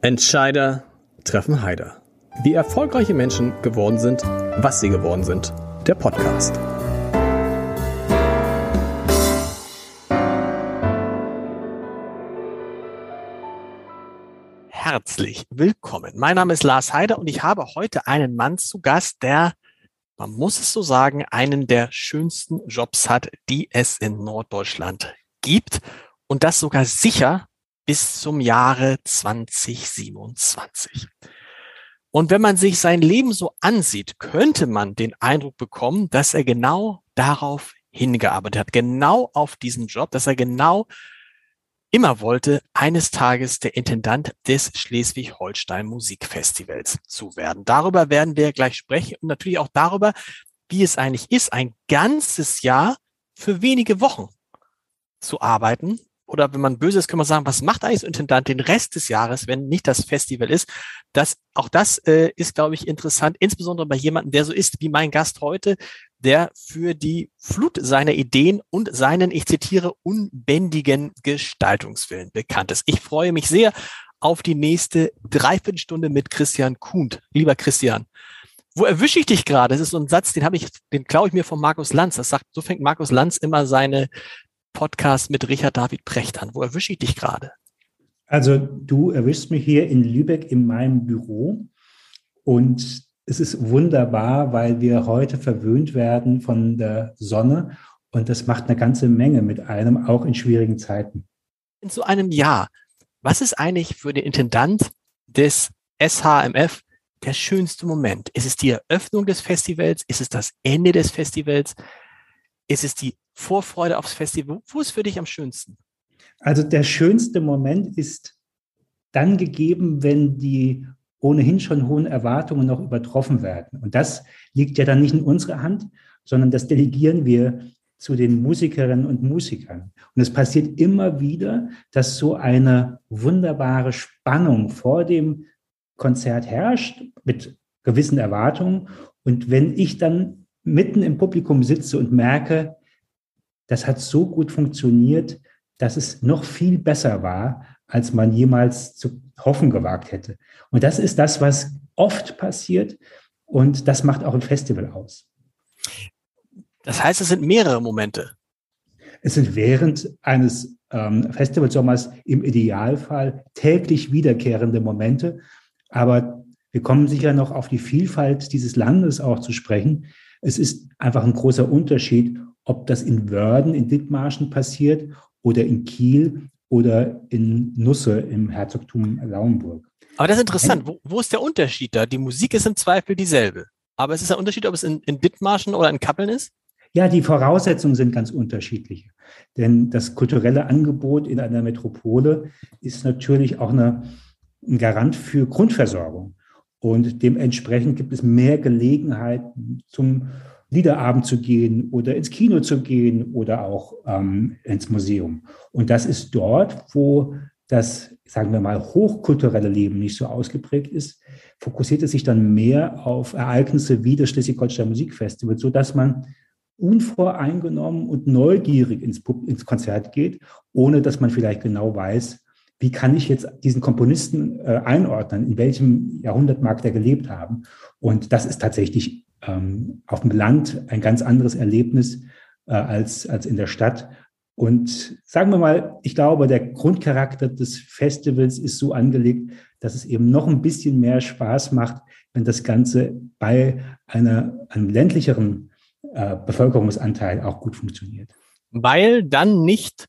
Entscheider treffen Heider. Wie erfolgreiche Menschen geworden sind, was sie geworden sind. Der Podcast. Herzlich willkommen. Mein Name ist Lars Heider und ich habe heute einen Mann zu Gast, der, man muss es so sagen, einen der schönsten Jobs hat, die es in Norddeutschland gibt. Und das sogar sicher bis zum Jahre 2027. Und wenn man sich sein Leben so ansieht, könnte man den Eindruck bekommen, dass er genau darauf hingearbeitet hat, genau auf diesen Job, dass er genau immer wollte, eines Tages der Intendant des Schleswig-Holstein Musikfestivals zu werden. Darüber werden wir gleich sprechen und natürlich auch darüber, wie es eigentlich ist, ein ganzes Jahr für wenige Wochen zu arbeiten oder wenn man böse ist, kann man sagen, was macht eigentlich so Intendant den Rest des Jahres, wenn nicht das Festival ist? Das, auch das äh, ist, glaube ich, interessant, insbesondere bei jemandem, der so ist wie mein Gast heute, der für die Flut seiner Ideen und seinen, ich zitiere, unbändigen Gestaltungswillen bekannt ist. Ich freue mich sehr auf die nächste Dreiviertelstunde mit Christian Kuhnt. Lieber Christian, wo erwische ich dich gerade? Das ist so ein Satz, den habe ich, den klaue ich mir von Markus Lanz. Das sagt, so fängt Markus Lanz immer seine Podcast mit Richard David Precht an. Wo erwische ich dich gerade? Also du erwischst mich hier in Lübeck in meinem Büro und es ist wunderbar, weil wir heute verwöhnt werden von der Sonne und das macht eine ganze Menge mit einem, auch in schwierigen Zeiten. In so einem Jahr, was ist eigentlich für den Intendant des SHMF der schönste Moment? Ist es die Eröffnung des Festivals? Ist es das Ende des Festivals? Ist es die Vorfreude aufs Festival? Wo ist für dich am schönsten? Also der schönste Moment ist dann gegeben, wenn die ohnehin schon hohen Erwartungen noch übertroffen werden. Und das liegt ja dann nicht in unserer Hand, sondern das delegieren wir zu den Musikerinnen und Musikern. Und es passiert immer wieder, dass so eine wunderbare Spannung vor dem Konzert herrscht mit gewissen Erwartungen. Und wenn ich dann mitten im Publikum sitze und merke, das hat so gut funktioniert, dass es noch viel besser war, als man jemals zu hoffen gewagt hätte. Und das ist das, was oft passiert und das macht auch ein Festival aus. Das heißt, es sind mehrere Momente. Es sind während eines ähm, Festivalsommers im Idealfall täglich wiederkehrende Momente, aber wir kommen sicher noch auf die Vielfalt dieses Landes auch zu sprechen. Es ist einfach ein großer Unterschied, ob das in Wörden, in Dithmarschen passiert oder in Kiel oder in Nusse im Herzogtum Lauenburg. Aber das ist interessant. Wo, wo, ist der Unterschied da? Die Musik ist im Zweifel dieselbe. Aber es ist ein Unterschied, ob es in, in Dithmarschen oder in Kappeln ist? Ja, die Voraussetzungen sind ganz unterschiedlich. Denn das kulturelle Angebot in einer Metropole ist natürlich auch eine, ein Garant für Grundversorgung. Und dementsprechend gibt es mehr Gelegenheiten zum Liederabend zu gehen oder ins Kino zu gehen oder auch ähm, ins Museum. Und das ist dort, wo das, sagen wir mal, hochkulturelle Leben nicht so ausgeprägt ist, fokussiert es sich dann mehr auf Ereignisse wie das Schleswig-Holstein Musikfestival, sodass man unvoreingenommen und neugierig ins, ins Konzert geht, ohne dass man vielleicht genau weiß, wie kann ich jetzt diesen Komponisten äh, einordnen, in welchem Jahrhundert mag der gelebt haben. Und das ist tatsächlich ähm, auf dem Land ein ganz anderes Erlebnis äh, als, als in der Stadt. Und sagen wir mal, ich glaube, der Grundcharakter des Festivals ist so angelegt, dass es eben noch ein bisschen mehr Spaß macht, wenn das Ganze bei einer, einem ländlicheren äh, Bevölkerungsanteil auch gut funktioniert. Weil dann nicht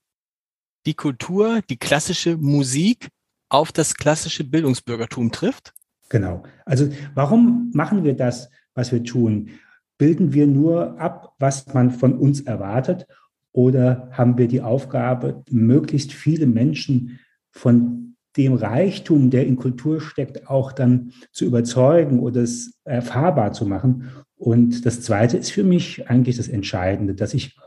die Kultur, die klassische Musik auf das klassische Bildungsbürgertum trifft? Genau. Also warum machen wir das, was wir tun? Bilden wir nur ab, was man von uns erwartet oder haben wir die Aufgabe, möglichst viele Menschen von dem Reichtum, der in Kultur steckt, auch dann zu überzeugen oder es erfahrbar zu machen? Und das Zweite ist für mich eigentlich das Entscheidende, dass ich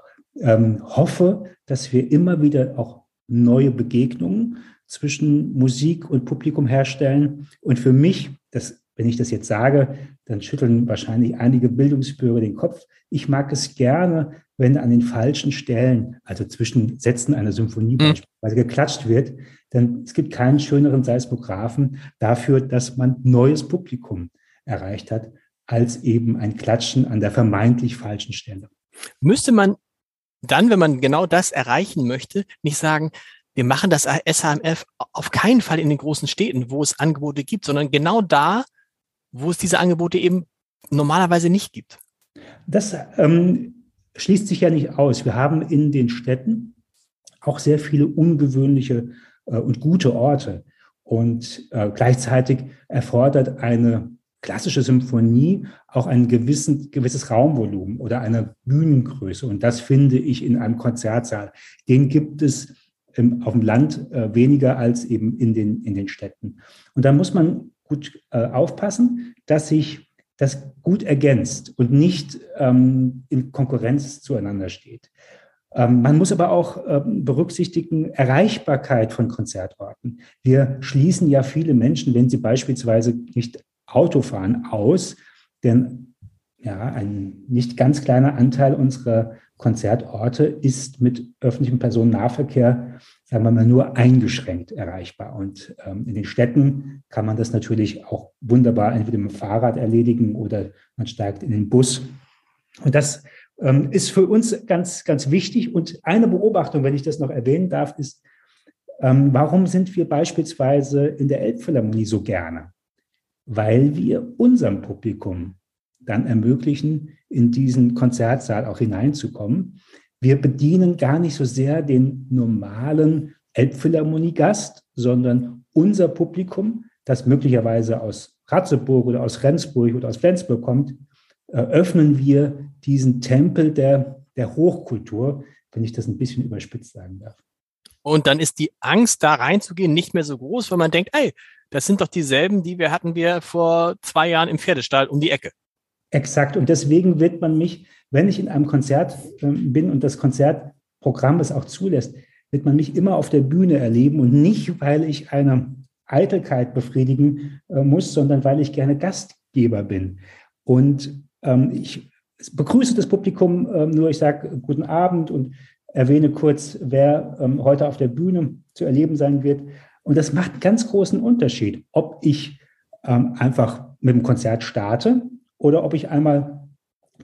ähm, hoffe, dass wir immer wieder auch neue Begegnungen zwischen Musik und Publikum herstellen. Und für mich, das, wenn ich das jetzt sage, dann schütteln wahrscheinlich einige Bildungsbürger den Kopf. Ich mag es gerne, wenn an den falschen Stellen, also zwischen Sätzen einer Symphonie mhm. beispielsweise geklatscht wird. Denn es gibt keinen schöneren Seismographen dafür, dass man neues Publikum erreicht hat, als eben ein Klatschen an der vermeintlich falschen Stelle. Müsste man dann, wenn man genau das erreichen möchte, nicht sagen, wir machen das SHMF auf keinen Fall in den großen Städten, wo es Angebote gibt, sondern genau da, wo es diese Angebote eben normalerweise nicht gibt. Das ähm, schließt sich ja nicht aus. Wir haben in den Städten auch sehr viele ungewöhnliche äh, und gute Orte. Und äh, gleichzeitig erfordert eine klassische Symphonie auch ein gewissen, gewisses Raumvolumen oder eine Bühnengröße. Und das finde ich in einem Konzertsaal. Den gibt es im, auf dem Land äh, weniger als eben in den, in den Städten. Und da muss man gut äh, aufpassen, dass sich das gut ergänzt und nicht ähm, in Konkurrenz zueinander steht. Ähm, man muss aber auch ähm, berücksichtigen Erreichbarkeit von Konzertorten. Wir schließen ja viele Menschen, wenn sie beispielsweise nicht Auto fahren, aus, denn ja, ein nicht ganz kleiner Anteil unserer Konzertorte ist mit öffentlichem Personennahverkehr, sagen wir mal, nur eingeschränkt erreichbar. Und ähm, in den Städten kann man das natürlich auch wunderbar entweder mit dem Fahrrad erledigen oder man steigt in den Bus. Und das ähm, ist für uns ganz, ganz wichtig. Und eine Beobachtung, wenn ich das noch erwähnen darf, ist, ähm, warum sind wir beispielsweise in der Elbphilharmonie so gerne? Weil wir unserem Publikum dann ermöglichen, in diesen Konzertsaal auch hineinzukommen. Wir bedienen gar nicht so sehr den normalen Elbphilharmonie-Gast, sondern unser Publikum, das möglicherweise aus Ratzeburg oder aus Rendsburg oder aus Flensburg kommt, öffnen wir diesen Tempel der, der Hochkultur, wenn ich das ein bisschen überspitzt sagen darf. Und dann ist die Angst, da reinzugehen, nicht mehr so groß, weil man denkt, ey, das sind doch dieselben, die wir hatten wir vor zwei Jahren im Pferdestall um die Ecke. Exakt. Und deswegen wird man mich, wenn ich in einem Konzert äh, bin und das Konzertprogramm es auch zulässt, wird man mich immer auf der Bühne erleben und nicht, weil ich eine Eitelkeit befriedigen äh, muss, sondern weil ich gerne Gastgeber bin. Und ähm, ich begrüße das Publikum ähm, nur, ich sage guten Abend und erwähne kurz, wer ähm, heute auf der Bühne zu erleben sein wird. Und das macht einen ganz großen Unterschied, ob ich ähm, einfach mit dem Konzert starte oder ob ich einmal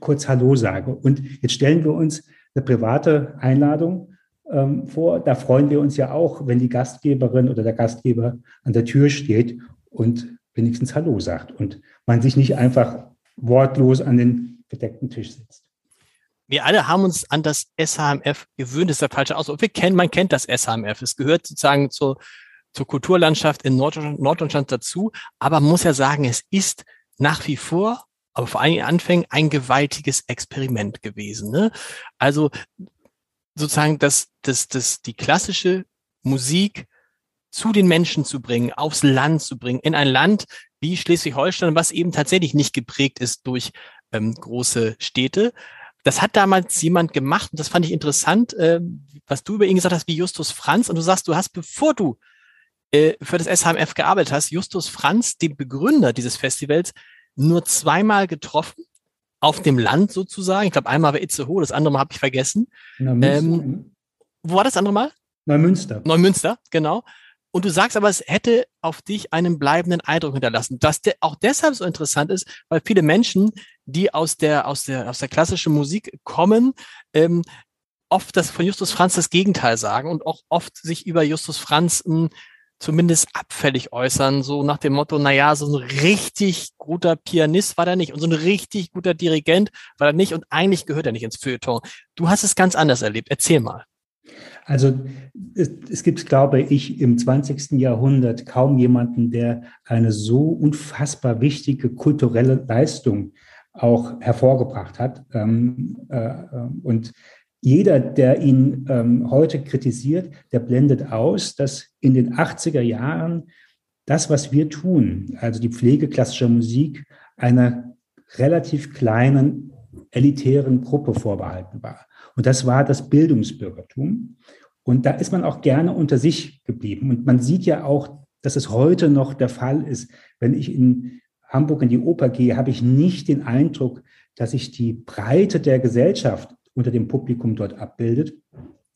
kurz Hallo sage. Und jetzt stellen wir uns eine private Einladung ähm, vor. Da freuen wir uns ja auch, wenn die Gastgeberin oder der Gastgeber an der Tür steht und wenigstens Hallo sagt und man sich nicht einfach wortlos an den gedeckten Tisch sitzt. Wir alle haben uns an das SHMF gewöhnt, das ist der falsche Ausdruck. Wir kennen, man kennt das SHMF. Es gehört sozusagen zur, zur Kulturlandschaft in Norddeutschland, Norddeutschland dazu. Aber man muss ja sagen, es ist nach wie vor, aber vor allen Anfängen ein gewaltiges Experiment gewesen. Ne? Also sozusagen das, das, das, die klassische Musik zu den Menschen zu bringen, aufs Land zu bringen, in ein Land wie Schleswig-Holstein, was eben tatsächlich nicht geprägt ist durch ähm, große Städte. Das hat damals jemand gemacht und das fand ich interessant, äh, was du über ihn gesagt hast, wie Justus Franz. Und du sagst, du hast, bevor du äh, für das SHMF gearbeitet hast, Justus Franz, den Begründer dieses Festivals, nur zweimal getroffen, auf dem Land sozusagen. Ich glaube, einmal war Itzehoe, das andere Mal habe ich vergessen. Ähm, wo war das andere Mal? Neumünster. Neumünster, genau. Und du sagst aber, es hätte auf dich einen bleibenden Eindruck hinterlassen. Das de auch deshalb so interessant ist, weil viele Menschen, die aus der, aus der, aus der klassischen Musik kommen, ähm, oft das von Justus Franz das Gegenteil sagen und auch oft sich über Justus Franz mh, hm, zumindest abfällig äußern, so nach dem Motto, na ja, so ein richtig guter Pianist war der nicht und so ein richtig guter Dirigent war er nicht und eigentlich gehört er nicht ins Feuilleton. Du hast es ganz anders erlebt. Erzähl mal. Also es, es, gibt, glaube ich, im 20. Jahrhundert kaum jemanden, der eine so unfassbar wichtige kulturelle Leistung auch hervorgebracht hat. Ähm, äh, und jeder, der ihn ähm, heute kritisiert, der blendet aus, dass in den 80er Jahren das, was wir tun, also die Pflege klassischer Musik, einer relativ kleinen elitären Gruppe vorbehalten war. Und das war das Bildungsbürgertum. Und da ist man auch gerne unter sich geblieben. Und man sieht ja auch, dass es heute noch der Fall ist. Wenn ich in Hamburg in die Oper gehe, habe ich nicht den Eindruck, dass sich die Breite der Gesellschaft unter dem Publikum dort abbildet,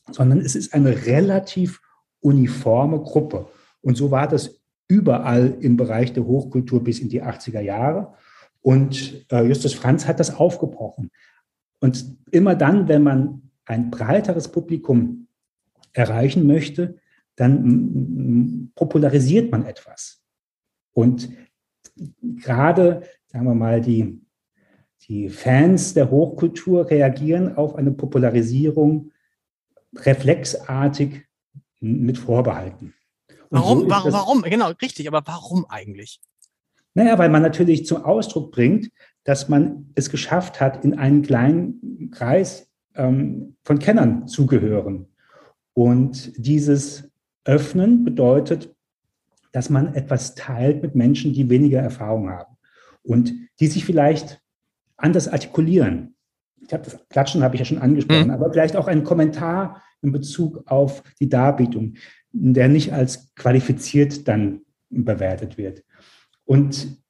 sondern es ist eine relativ uniforme Gruppe. Und so war das überall im Bereich der Hochkultur bis in die 80er Jahre. Und äh, Justus Franz hat das aufgebrochen. Und immer dann, wenn man ein breiteres Publikum erreichen möchte, dann popularisiert man etwas. Und gerade, sagen wir mal, die, die Fans der Hochkultur reagieren auf eine Popularisierung reflexartig mit Vorbehalten. warum, so warum, warum, genau, richtig, aber warum eigentlich? Naja, weil man natürlich zum Ausdruck bringt, dass man es geschafft hat, in einen kleinen Kreis ähm, von Kennern zu gehören. Und dieses Öffnen bedeutet, dass man etwas teilt mit Menschen, die weniger Erfahrung haben und die sich vielleicht anders artikulieren. Ich habe das Klatschen habe ich ja schon angesprochen, mhm. aber vielleicht auch ein Kommentar in Bezug auf die Darbietung, der nicht als qualifiziert dann bewertet wird. Und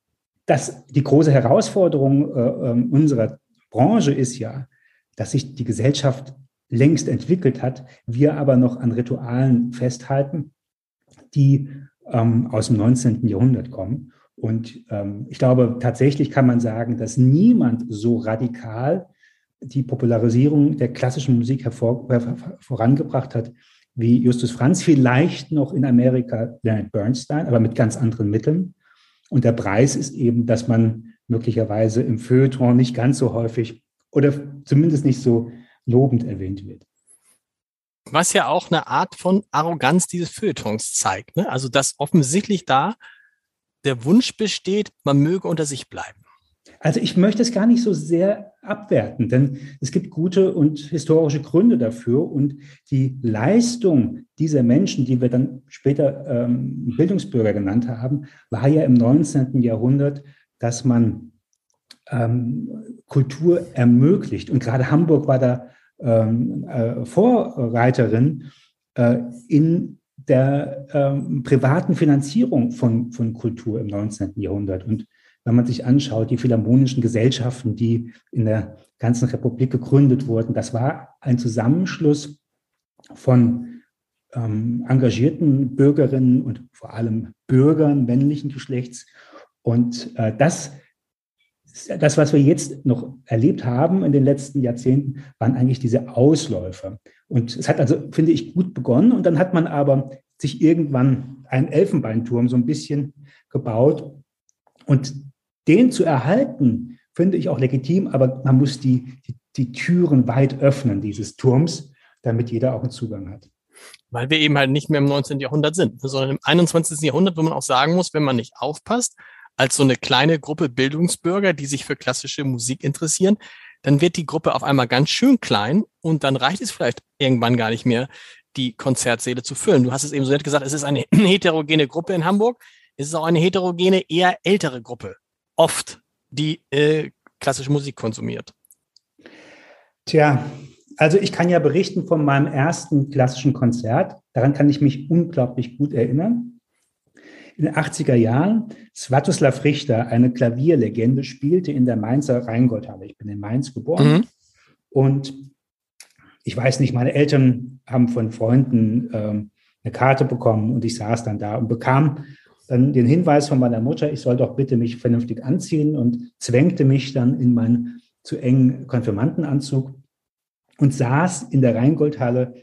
das, die große Herausforderung äh, ähm, unserer Branche ist ja, dass sich die Gesellschaft längst entwickelt hat, wir aber noch an Ritualen festhalten, die ähm, aus dem 19. Jahrhundert kommen. Und ähm, ich glaube, tatsächlich kann man sagen, dass niemand so radikal die Popularisierung der klassischen Musik hervor, vorangebracht hat wie Justus Franz, vielleicht noch in Amerika Leonard Bernstein, aber mit ganz anderen Mitteln. Und der Preis ist eben, dass man möglicherweise im Feuilleton nicht ganz so häufig oder zumindest nicht so lobend erwähnt wird. Was ja auch eine Art von Arroganz dieses Feuilletons zeigt. Ne? Also, dass offensichtlich da der Wunsch besteht, man möge unter sich bleiben. Also ich möchte es gar nicht so sehr abwerten, denn es gibt gute und historische Gründe dafür. Und die Leistung dieser Menschen, die wir dann später ähm, Bildungsbürger genannt haben, war ja im 19. Jahrhundert, dass man ähm, Kultur ermöglicht. Und gerade Hamburg war da ähm, äh, Vorreiterin äh, in der ähm, privaten Finanzierung von, von Kultur im 19. Jahrhundert. Und wenn man sich anschaut, die philharmonischen Gesellschaften, die in der ganzen Republik gegründet wurden, das war ein Zusammenschluss von ähm, engagierten Bürgerinnen und vor allem Bürgern männlichen Geschlechts. Und äh, das, das, was wir jetzt noch erlebt haben in den letzten Jahrzehnten, waren eigentlich diese Ausläufer. Und es hat also, finde ich, gut begonnen. Und dann hat man aber sich irgendwann einen Elfenbeinturm so ein bisschen gebaut. Und den zu erhalten, finde ich auch legitim, aber man muss die, die, die Türen weit öffnen dieses Turms, damit jeder auch einen Zugang hat. Weil wir eben halt nicht mehr im 19. Jahrhundert sind, sondern im 21. Jahrhundert, wo man auch sagen muss, wenn man nicht aufpasst, als so eine kleine Gruppe Bildungsbürger, die sich für klassische Musik interessieren, dann wird die Gruppe auf einmal ganz schön klein und dann reicht es vielleicht irgendwann gar nicht mehr, die Konzertsäle zu füllen. Du hast es eben so nett gesagt, es ist eine heterogene Gruppe in Hamburg. Es ist auch eine heterogene, eher ältere Gruppe oft die äh, klassische Musik konsumiert? Tja, also ich kann ja berichten von meinem ersten klassischen Konzert. Daran kann ich mich unglaublich gut erinnern. In den 80er Jahren, Svatoslav Richter, eine Klavierlegende, spielte in der Mainzer Rheingoldhalle. Ich bin in Mainz geboren. Mhm. Und ich weiß nicht, meine Eltern haben von Freunden ähm, eine Karte bekommen und ich saß dann da und bekam dann den Hinweis von meiner Mutter, ich soll doch bitte mich vernünftig anziehen und zwängte mich dann in meinen zu engen Konfirmandenanzug und saß in der Rheingoldhalle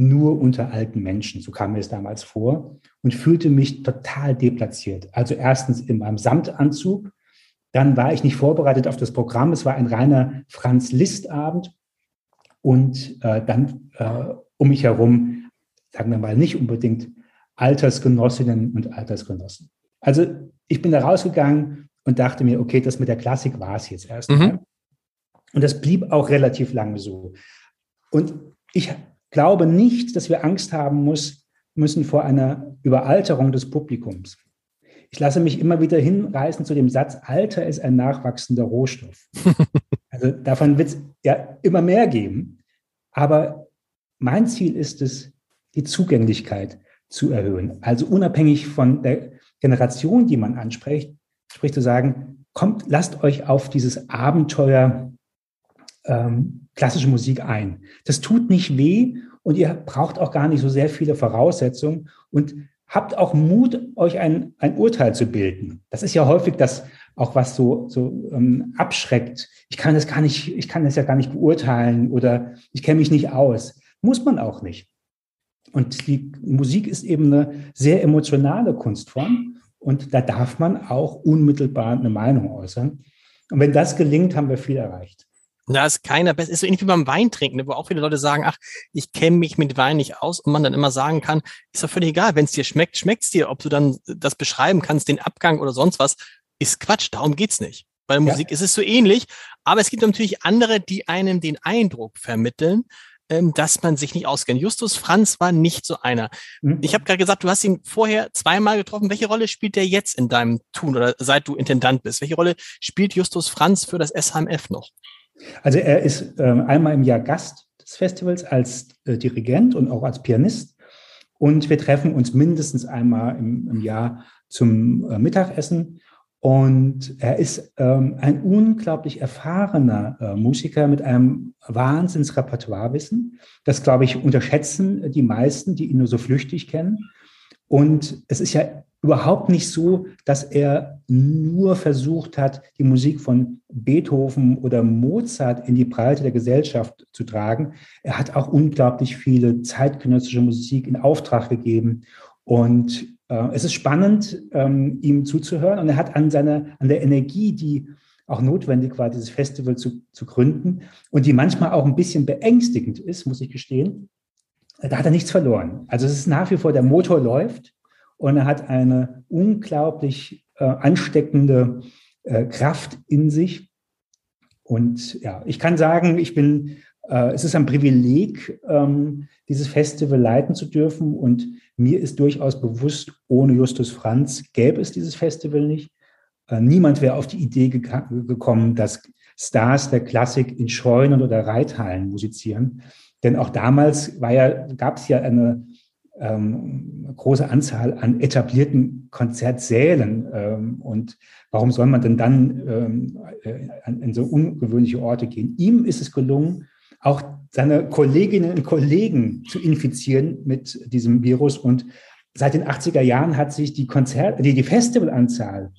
nur unter alten Menschen, so kam mir es damals vor, und fühlte mich total deplatziert. Also erstens in meinem Samtanzug, dann war ich nicht vorbereitet auf das Programm, es war ein reiner Franz Liszt-Abend und äh, dann äh, um mich herum, sagen wir mal, nicht unbedingt Altersgenossinnen und Altersgenossen. Also ich bin da rausgegangen und dachte mir, okay, das mit der Klassik war es jetzt erstmal. Mhm. Und das blieb auch relativ lange so. Und ich glaube nicht, dass wir Angst haben muss, müssen vor einer Überalterung des Publikums. Ich lasse mich immer wieder hinreißen zu dem Satz, Alter ist ein nachwachsender Rohstoff. also davon wird es ja immer mehr geben. Aber mein Ziel ist es, die Zugänglichkeit zu erhöhen. Also unabhängig von der Generation, die man anspricht, sprich zu sagen, kommt, lasst euch auf dieses Abenteuer ähm, klassische Musik ein. Das tut nicht weh und ihr braucht auch gar nicht so sehr viele Voraussetzungen und habt auch Mut, euch ein, ein Urteil zu bilden. Das ist ja häufig das, auch was so, so ähm, abschreckt. Ich kann das gar nicht, ich kann das ja gar nicht beurteilen oder ich kenne mich nicht aus. Muss man auch nicht. Und die Musik ist eben eine sehr emotionale Kunstform und da darf man auch unmittelbar eine Meinung äußern. Und wenn das gelingt, haben wir viel erreicht. Da ist keiner besser. Ist so ähnlich wie beim Weintrinken, ne, wo auch viele Leute sagen, ach, ich kenne mich mit Wein nicht aus und man dann immer sagen kann, ist doch völlig egal, wenn es dir schmeckt, schmeckt es dir. Ob du dann das beschreiben kannst, den Abgang oder sonst was, ist Quatsch. Darum geht's nicht. Bei der Musik ja. ist es so ähnlich. Aber es gibt natürlich andere, die einem den Eindruck vermitteln, ähm, dass man sich nicht auskennt. Justus Franz war nicht so einer. Mhm. Ich habe gerade gesagt, du hast ihn vorher zweimal getroffen. Welche Rolle spielt der jetzt in deinem Tun oder seit du Intendant bist? Welche Rolle spielt Justus Franz für das SHMF noch? Also er ist äh, einmal im Jahr Gast des Festivals als äh, Dirigent und auch als Pianist. Und wir treffen uns mindestens einmal im, im Jahr zum äh, Mittagessen. Und er ist ähm, ein unglaublich erfahrener äh, Musiker mit einem Wahnsinnsrepertoirewissen. Das, glaube ich, unterschätzen die meisten, die ihn nur so flüchtig kennen. Und es ist ja überhaupt nicht so, dass er nur versucht hat, die Musik von Beethoven oder Mozart in die Breite der Gesellschaft zu tragen. Er hat auch unglaublich viele zeitgenössische Musik in Auftrag gegeben. Und äh, es ist spannend, ähm, ihm zuzuhören. Und er hat an, seiner, an der Energie, die auch notwendig war, dieses Festival zu, zu gründen und die manchmal auch ein bisschen beängstigend ist, muss ich gestehen, da hat er nichts verloren. Also es ist nach wie vor, der Motor läuft und er hat eine unglaublich äh, ansteckende äh, Kraft in sich. Und ja, ich kann sagen, ich bin, äh, es ist ein Privileg, ähm, dieses Festival leiten zu dürfen. Und mir ist durchaus bewusst, ohne Justus Franz gäbe es dieses Festival nicht. Äh, niemand wäre auf die Idee gekommen, dass Stars der Klassik in Scheunen oder Reithallen musizieren. Denn auch damals war ja, gab es ja eine ähm, große Anzahl an etablierten Konzertsälen. Ähm, und warum soll man denn dann ähm, äh, in so ungewöhnliche Orte gehen? Ihm ist es gelungen, auch seine Kolleginnen und Kollegen zu infizieren mit diesem Virus. Und seit den 80er Jahren hat sich die Konzert, die, die Festivalanzahl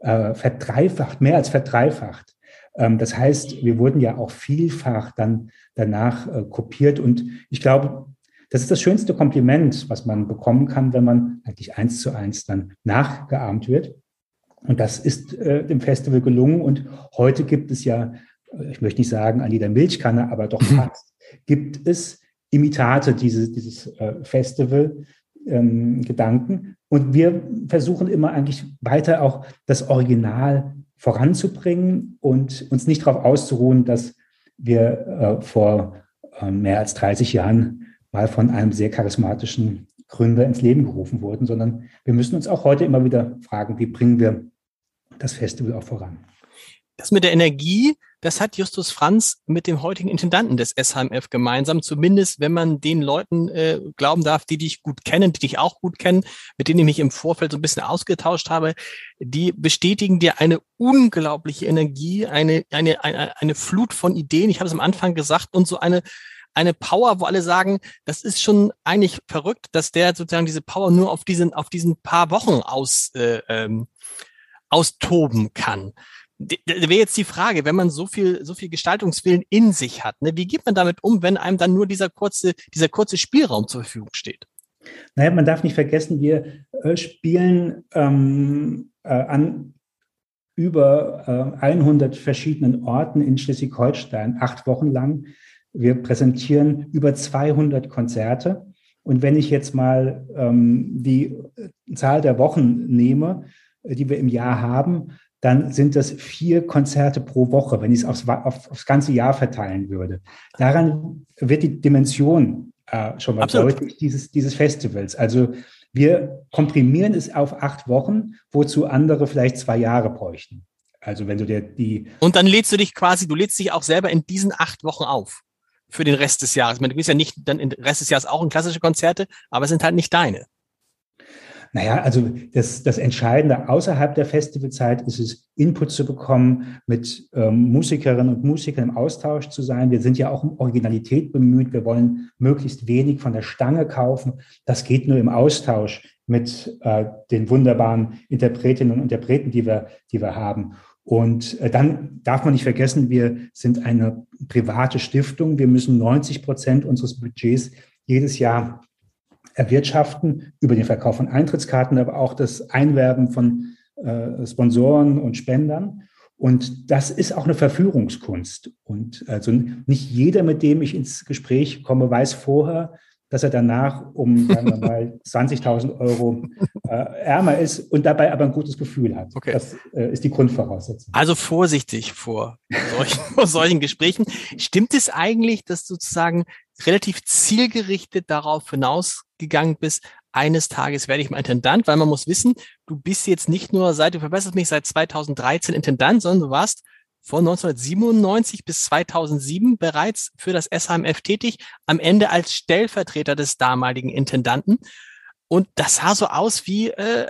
äh, verdreifacht, mehr als verdreifacht. Ähm, das heißt, wir wurden ja auch vielfach dann danach äh, kopiert. Und ich glaube, das ist das schönste Kompliment, was man bekommen kann, wenn man eigentlich eins zu eins dann nachgeahmt wird. Und das ist äh, dem Festival gelungen. Und heute gibt es ja, äh, ich möchte nicht sagen an jeder Milchkanne, aber doch mhm. fast, gibt es Imitate dieses, dieses äh, Festival-Gedanken. Ähm, und wir versuchen immer eigentlich weiter auch das Original voranzubringen und uns nicht darauf auszuruhen, dass wir äh, vor äh, mehr als 30 Jahren mal von einem sehr charismatischen Gründer ins Leben gerufen wurden, sondern wir müssen uns auch heute immer wieder fragen, wie bringen wir das Festival auch voran. Das mit der Energie, das hat Justus Franz mit dem heutigen Intendanten des SHMF gemeinsam, zumindest wenn man den Leuten äh, glauben darf, die dich gut kennen, die dich auch gut kennen, mit denen ich mich im Vorfeld so ein bisschen ausgetauscht habe, die bestätigen dir eine unglaubliche Energie, eine, eine, eine, eine Flut von Ideen. Ich habe es am Anfang gesagt und so eine eine Power, wo alle sagen, das ist schon eigentlich verrückt, dass der sozusagen diese Power nur auf diesen, auf diesen paar Wochen aus, äh, ähm, austoben kann. Da wäre jetzt die Frage, wenn man so viel, so viel Gestaltungswillen in sich hat, ne, wie geht man damit um, wenn einem dann nur dieser kurze, dieser kurze Spielraum zur Verfügung steht? Naja, man darf nicht vergessen, wir äh, spielen ähm, äh, an über äh, 100 verschiedenen Orten in Schleswig-Holstein, acht Wochen lang. Wir präsentieren über 200 Konzerte. Und wenn ich jetzt mal ähm, die Zahl der Wochen nehme, äh, die wir im Jahr haben, dann sind das vier Konzerte pro Woche, wenn ich es aufs, auf, aufs ganze Jahr verteilen würde. Daran wird die Dimension äh, schon mal Absolut. deutlich dieses, dieses Festivals. Also wir komprimieren es auf acht Wochen, wozu andere vielleicht zwei Jahre bräuchten. Also wenn du dir die. Und dann lädst du dich quasi, du lädst dich auch selber in diesen acht Wochen auf für den Rest des Jahres. Ich meine, du bist ja nicht dann im Rest des Jahres auch in klassische Konzerte, aber es sind halt nicht deine. Naja, also das, das Entscheidende außerhalb der Festivalzeit ist es, Input zu bekommen, mit ähm, Musikerinnen und Musikern im Austausch zu sein. Wir sind ja auch um Originalität bemüht. Wir wollen möglichst wenig von der Stange kaufen. Das geht nur im Austausch mit äh, den wunderbaren Interpretinnen und Interpreten, die wir, die wir haben. Und äh, dann darf man nicht vergessen, wir sind eine private Stiftung. Wir müssen 90 Prozent unseres Budgets jedes Jahr erwirtschaften über den Verkauf von Eintrittskarten, aber auch das Einwerben von äh, Sponsoren und Spendern. Und das ist auch eine Verführungskunst. Und also nicht jeder, mit dem ich ins Gespräch komme, weiß vorher, dass er danach um, sagen wir mal, 20.000 Euro äh, ärmer ist und dabei aber ein gutes Gefühl hat. Okay. Das äh, ist die Grundvoraussetzung. Also vorsichtig vor solchen, vor solchen Gesprächen. Stimmt es eigentlich, dass du sozusagen relativ zielgerichtet darauf hinausgegangen bist, eines Tages werde ich mal Intendant, weil man muss wissen, du bist jetzt nicht nur seit, du verbesserst mich seit 2013 Intendant, sondern du warst von 1997 bis 2007 bereits für das SHMF tätig, am Ende als Stellvertreter des damaligen Intendanten. Und das sah so aus wie, äh,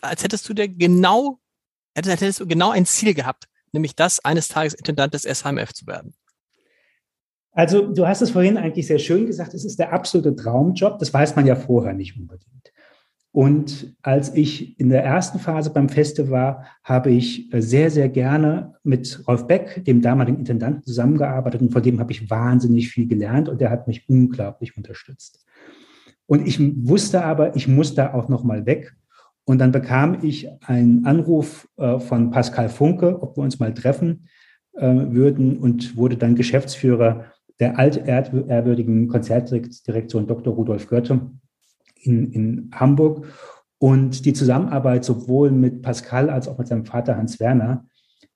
als hättest du dir genau, hättest, hättest du genau ein Ziel gehabt, nämlich das, eines Tages Intendant des SHMF zu werden. Also du hast es vorhin eigentlich sehr schön gesagt, es ist der absolute Traumjob. Das weiß man ja vorher nicht unbedingt. Und als ich in der ersten Phase beim Feste war, habe ich äh, sehr, sehr gerne mit Rolf Beck, dem damaligen Intendanten, zusammengearbeitet und von dem habe ich wahnsinnig viel gelernt und der hat mich unglaublich unterstützt. Und ich wusste aber, ich muss da auch noch mal weg. Und dann bekam ich einen Anruf äh, von Pascal Funke, ob wir uns mal treffen äh, würden und wurde dann Geschäftsführer der altehrwürdigen Konzertdirektion Dr. Rudolf Goethe in, in Hamburg. Und die Zusammenarbeit sowohl mit Pascal als auch mit seinem Vater Hans Werner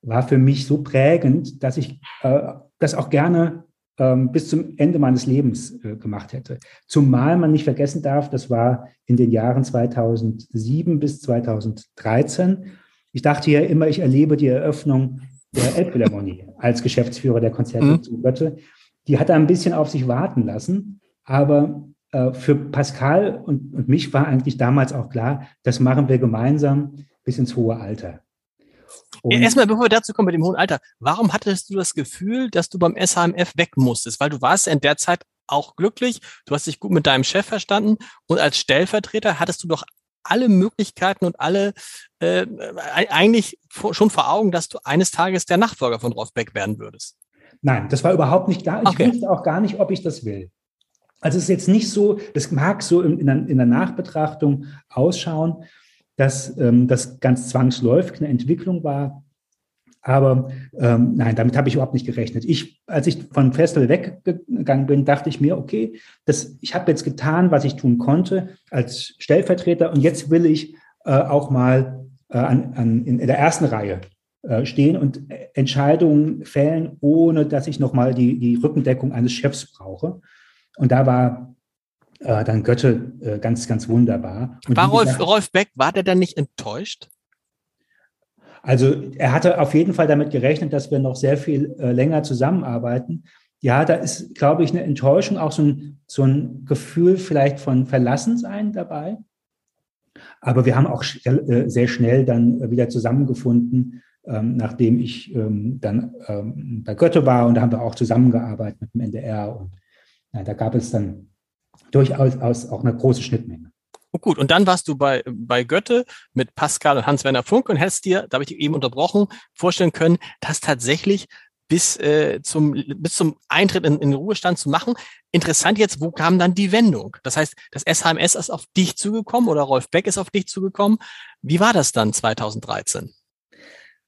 war für mich so prägend, dass ich äh, das auch gerne ähm, bis zum Ende meines Lebens äh, gemacht hätte. Zumal man nicht vergessen darf, das war in den Jahren 2007 bis 2013. Ich dachte ja immer, ich erlebe die Eröffnung der Elbphilharmonie als Geschäftsführer der Konzerte mhm. zu Götte. Die hat ein bisschen auf sich warten lassen, aber für Pascal und, und mich war eigentlich damals auch klar, das machen wir gemeinsam bis ins hohe Alter. Ja, erstmal, bevor wir dazu kommen mit dem hohen Alter, warum hattest du das Gefühl, dass du beim SHMF weg musstest? Weil du warst in der Zeit auch glücklich, du hast dich gut mit deinem Chef verstanden und als Stellvertreter hattest du doch alle Möglichkeiten und alle äh, eigentlich schon vor Augen, dass du eines Tages der Nachfolger von Rolf Beck werden würdest. Nein, das war überhaupt nicht da. Ich okay. wusste auch gar nicht, ob ich das will. Also es ist jetzt nicht so, das mag so in, in, der, in der, Nachbetrachtung ausschauen, dass ähm, das ganz zwangsläufig eine Entwicklung war. Aber ähm, nein, damit habe ich überhaupt nicht gerechnet. Ich, als ich von Festival weggegangen bin, dachte ich mir, okay, das, ich habe jetzt getan, was ich tun konnte als Stellvertreter und jetzt will ich äh, auch mal äh, an, an, in, der ersten Reihe äh, stehen und Entscheidungen fällen, ohne dass ich nochmal die, die Rückendeckung eines Chefs brauche. Und da war äh, dann Götte äh, ganz, ganz wunderbar. Und war Rolf, gesagt, Rolf Beck, war der dann nicht enttäuscht? Also er hatte auf jeden Fall damit gerechnet, dass wir noch sehr viel äh, länger zusammenarbeiten. Ja, da ist, glaube ich, eine Enttäuschung, auch so ein, so ein Gefühl vielleicht von Verlassensein dabei. Aber wir haben auch äh, sehr schnell dann wieder zusammengefunden, ähm, nachdem ich ähm, dann ähm, bei Götte war und da haben wir auch zusammengearbeitet mit dem NDR und ja, da gab es dann durchaus auch eine große Schnittmenge. Oh, gut, und dann warst du bei, bei Götte mit Pascal und Hans-Werner Funk und hättest dir, da habe ich dich eben unterbrochen, vorstellen können, das tatsächlich bis, äh, zum, bis zum Eintritt in, in den Ruhestand zu machen. Interessant jetzt, wo kam dann die Wendung? Das heißt, das SHMS ist auf dich zugekommen oder Rolf Beck ist auf dich zugekommen. Wie war das dann 2013?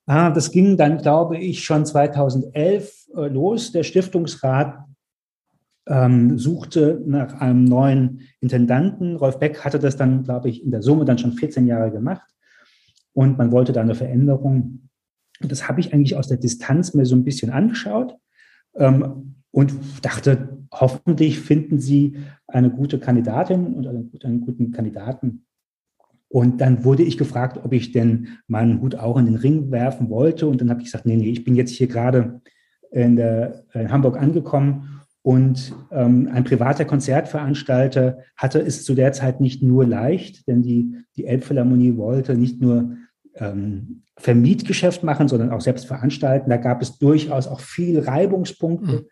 Ah, das ging dann, glaube ich, schon 2011 äh, los. Der Stiftungsrat ähm, suchte nach einem neuen Intendanten. Rolf Beck hatte das dann, glaube ich, in der Summe dann schon 14 Jahre gemacht. Und man wollte da eine Veränderung. Und das habe ich eigentlich aus der Distanz mir so ein bisschen angeschaut ähm, und dachte, hoffentlich finden Sie eine gute Kandidatin und einen, einen guten Kandidaten. Und dann wurde ich gefragt, ob ich denn meinen Hut auch in den Ring werfen wollte. Und dann habe ich gesagt, nee, nee, ich bin jetzt hier gerade in, in Hamburg angekommen Und ähm, ein privater Konzertveranstalter hatte es zu der Zeit nicht nur leicht, denn die, die Elbphilharmonie wollte nicht nur ähm, Vermietgeschäft machen, sondern auch selbst veranstalten. Da gab es durchaus auch viel Reibungspunkte. Mhm.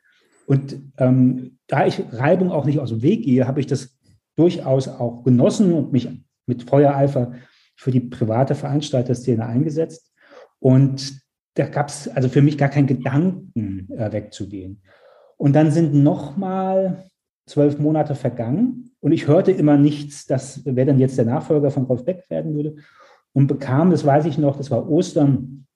Und ähm, da ich Reibung auch nicht aus dem Weg gehe, habe ich das durchaus auch genossen und mich mit Feuereifer für die private Veranstalterszene eingesetzt. Und da gab es also für mich gar keinen Gedanken, äh, wegzugehen. Und dann sind nochmal zwölf Monate vergangen und ich hörte immer nichts, dass wer denn jetzt der Nachfolger von Rolf Beck werden würde. Und bekam, das weiß ich noch, das war Ostern,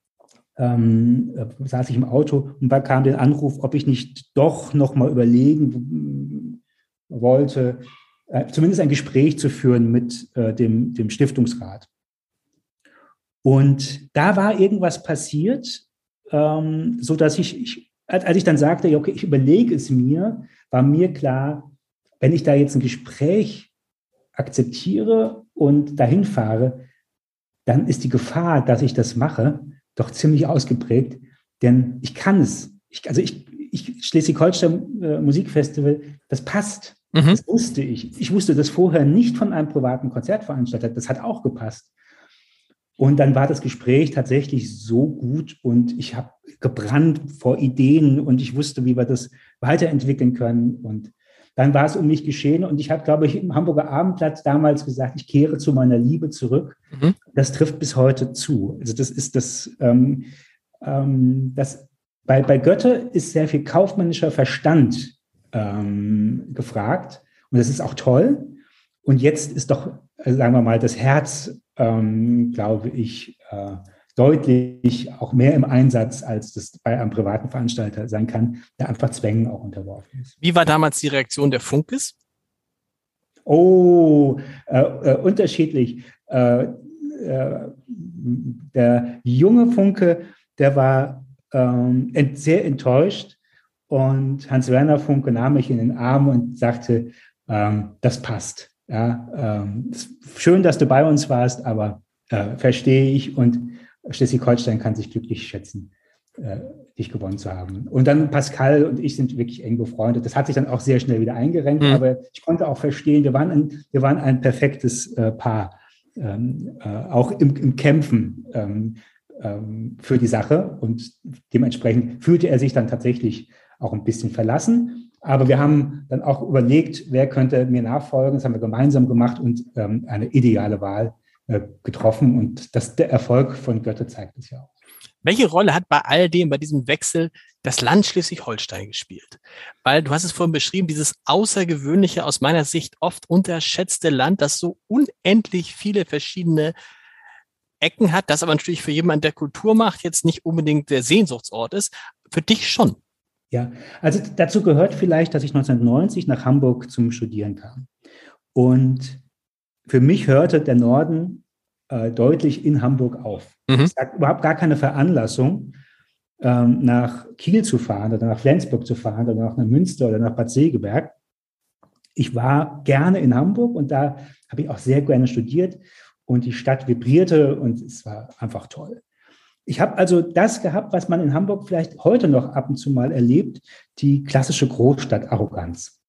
ähm, äh, saß ich im Auto und bekam den Anruf, ob ich nicht doch nochmal überlegen wollte, äh, zumindest ein Gespräch zu führen mit äh, dem, dem Stiftungsrat. Und da war irgendwas passiert, ähm, so dass ich, ich, als ich dann sagte, ja, okay, ich überlege es mir, war mir klar, wenn ich da jetzt ein Gespräch akzeptiere und dahin fahre, dann ist die Gefahr, dass ich das mache, doch ziemlich ausgeprägt, denn ich kann es. Ich, also ich, ich Schleswig-Holstein äh, Musikfestival, das passt. Mhm. Das wusste ich. Ich wusste das vorher nicht von einem privaten Konzertveranstalter. Das hat auch gepasst. Und dann war das Gespräch tatsächlich so gut und ich habe gebrannt vor Ideen und ich wusste, wie wir das weiterentwickeln können. Und dann war es um mich geschehen und ich habe, glaube ich, im Hamburger Abendblatt damals gesagt, ich kehre zu meiner Liebe zurück. Mhm. Das trifft bis heute zu. Also das ist das, ähm, ähm, das bei, bei Goethe ist sehr viel kaufmännischer Verstand ähm, gefragt und das ist auch toll. Und jetzt ist doch, sagen wir mal, das Herz ähm, glaube ich, äh, deutlich auch mehr im Einsatz, als das bei einem privaten Veranstalter sein kann, der einfach Zwängen auch unterworfen ist. Wie war damals die Reaktion der Funkes? Oh, äh, äh, unterschiedlich. Äh, äh der junge Funke, der war ähm, ent sehr enttäuscht und Hans-Werner Funke nahm mich in den Arm und sagte, ähm, das passt. Ja, ähm, schön, dass du bei uns warst, aber äh, verstehe ich und Schleswig-Holstein kann sich glücklich schätzen, äh, dich gewonnen zu haben. Und dann Pascal und ich sind wirklich eng befreundet. Das hat sich dann auch sehr schnell wieder eingerenkt, mhm. aber ich konnte auch verstehen, wir waren ein, wir waren ein perfektes äh, Paar, ähm, äh, auch im, im Kämpfen ähm, ähm, für die Sache. Und dementsprechend fühlte er sich dann tatsächlich auch ein bisschen verlassen. Aber wir haben dann auch überlegt, wer könnte mir nachfolgen. Das haben wir gemeinsam gemacht und ähm, eine ideale Wahl äh, getroffen. Und das, der Erfolg von Goethe zeigt es ja auch. Welche Rolle hat bei all dem, bei diesem Wechsel, das Land Schleswig-Holstein gespielt? Weil du hast es vorhin beschrieben, dieses außergewöhnliche, aus meiner Sicht oft unterschätzte Land, das so unendlich viele verschiedene Ecken hat, das aber natürlich für jemanden, der Kultur macht, jetzt nicht unbedingt der Sehnsuchtsort ist, für dich schon. Ja, also dazu gehört vielleicht, dass ich 1990 nach Hamburg zum Studieren kam. Und für mich hörte der Norden äh, deutlich in Hamburg auf. Mhm. Es gab überhaupt gar keine Veranlassung, ähm, nach Kiel zu fahren oder nach Flensburg zu fahren oder nach Münster oder nach Bad Segeberg. Ich war gerne in Hamburg und da habe ich auch sehr gerne studiert und die Stadt vibrierte und es war einfach toll. Ich habe also das gehabt, was man in Hamburg vielleicht heute noch ab und zu mal erlebt, die klassische Großstadt-Arroganz.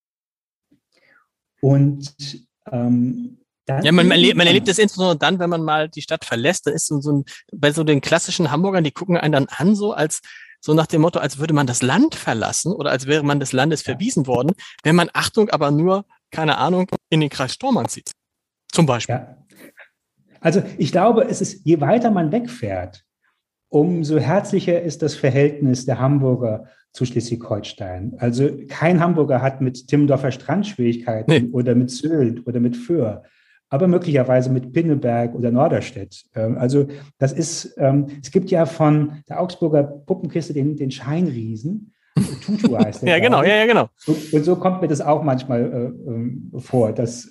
Und ähm, ja, man, man, erlebt, man erlebt das insbesondere dann, wenn man mal die Stadt verlässt. Da ist so, so ein, bei so den klassischen Hamburgern, die gucken einen dann an, so als so nach dem Motto, als würde man das Land verlassen oder als wäre man des Landes verwiesen worden, wenn man Achtung aber nur, keine Ahnung, in den Kreis Stormann zieht. Zum Beispiel. Ja. Also ich glaube, es ist, je weiter man wegfährt, umso herzlicher ist das Verhältnis der Hamburger zu Schleswig-Holstein. Also kein Hamburger hat mit Timmendorfer Strand Schwierigkeiten nee. oder mit Sylt oder mit Föhr, aber möglicherweise mit Pinneberg oder Norderstedt. Ähm, also das ist, ähm, es gibt ja von der Augsburger Puppenkiste den, den Scheinriesen. Tutu heißt der. ja, genau, ja, ja, genau. Und, so kommt mir das auch manchmal äh, ähm, vor, dass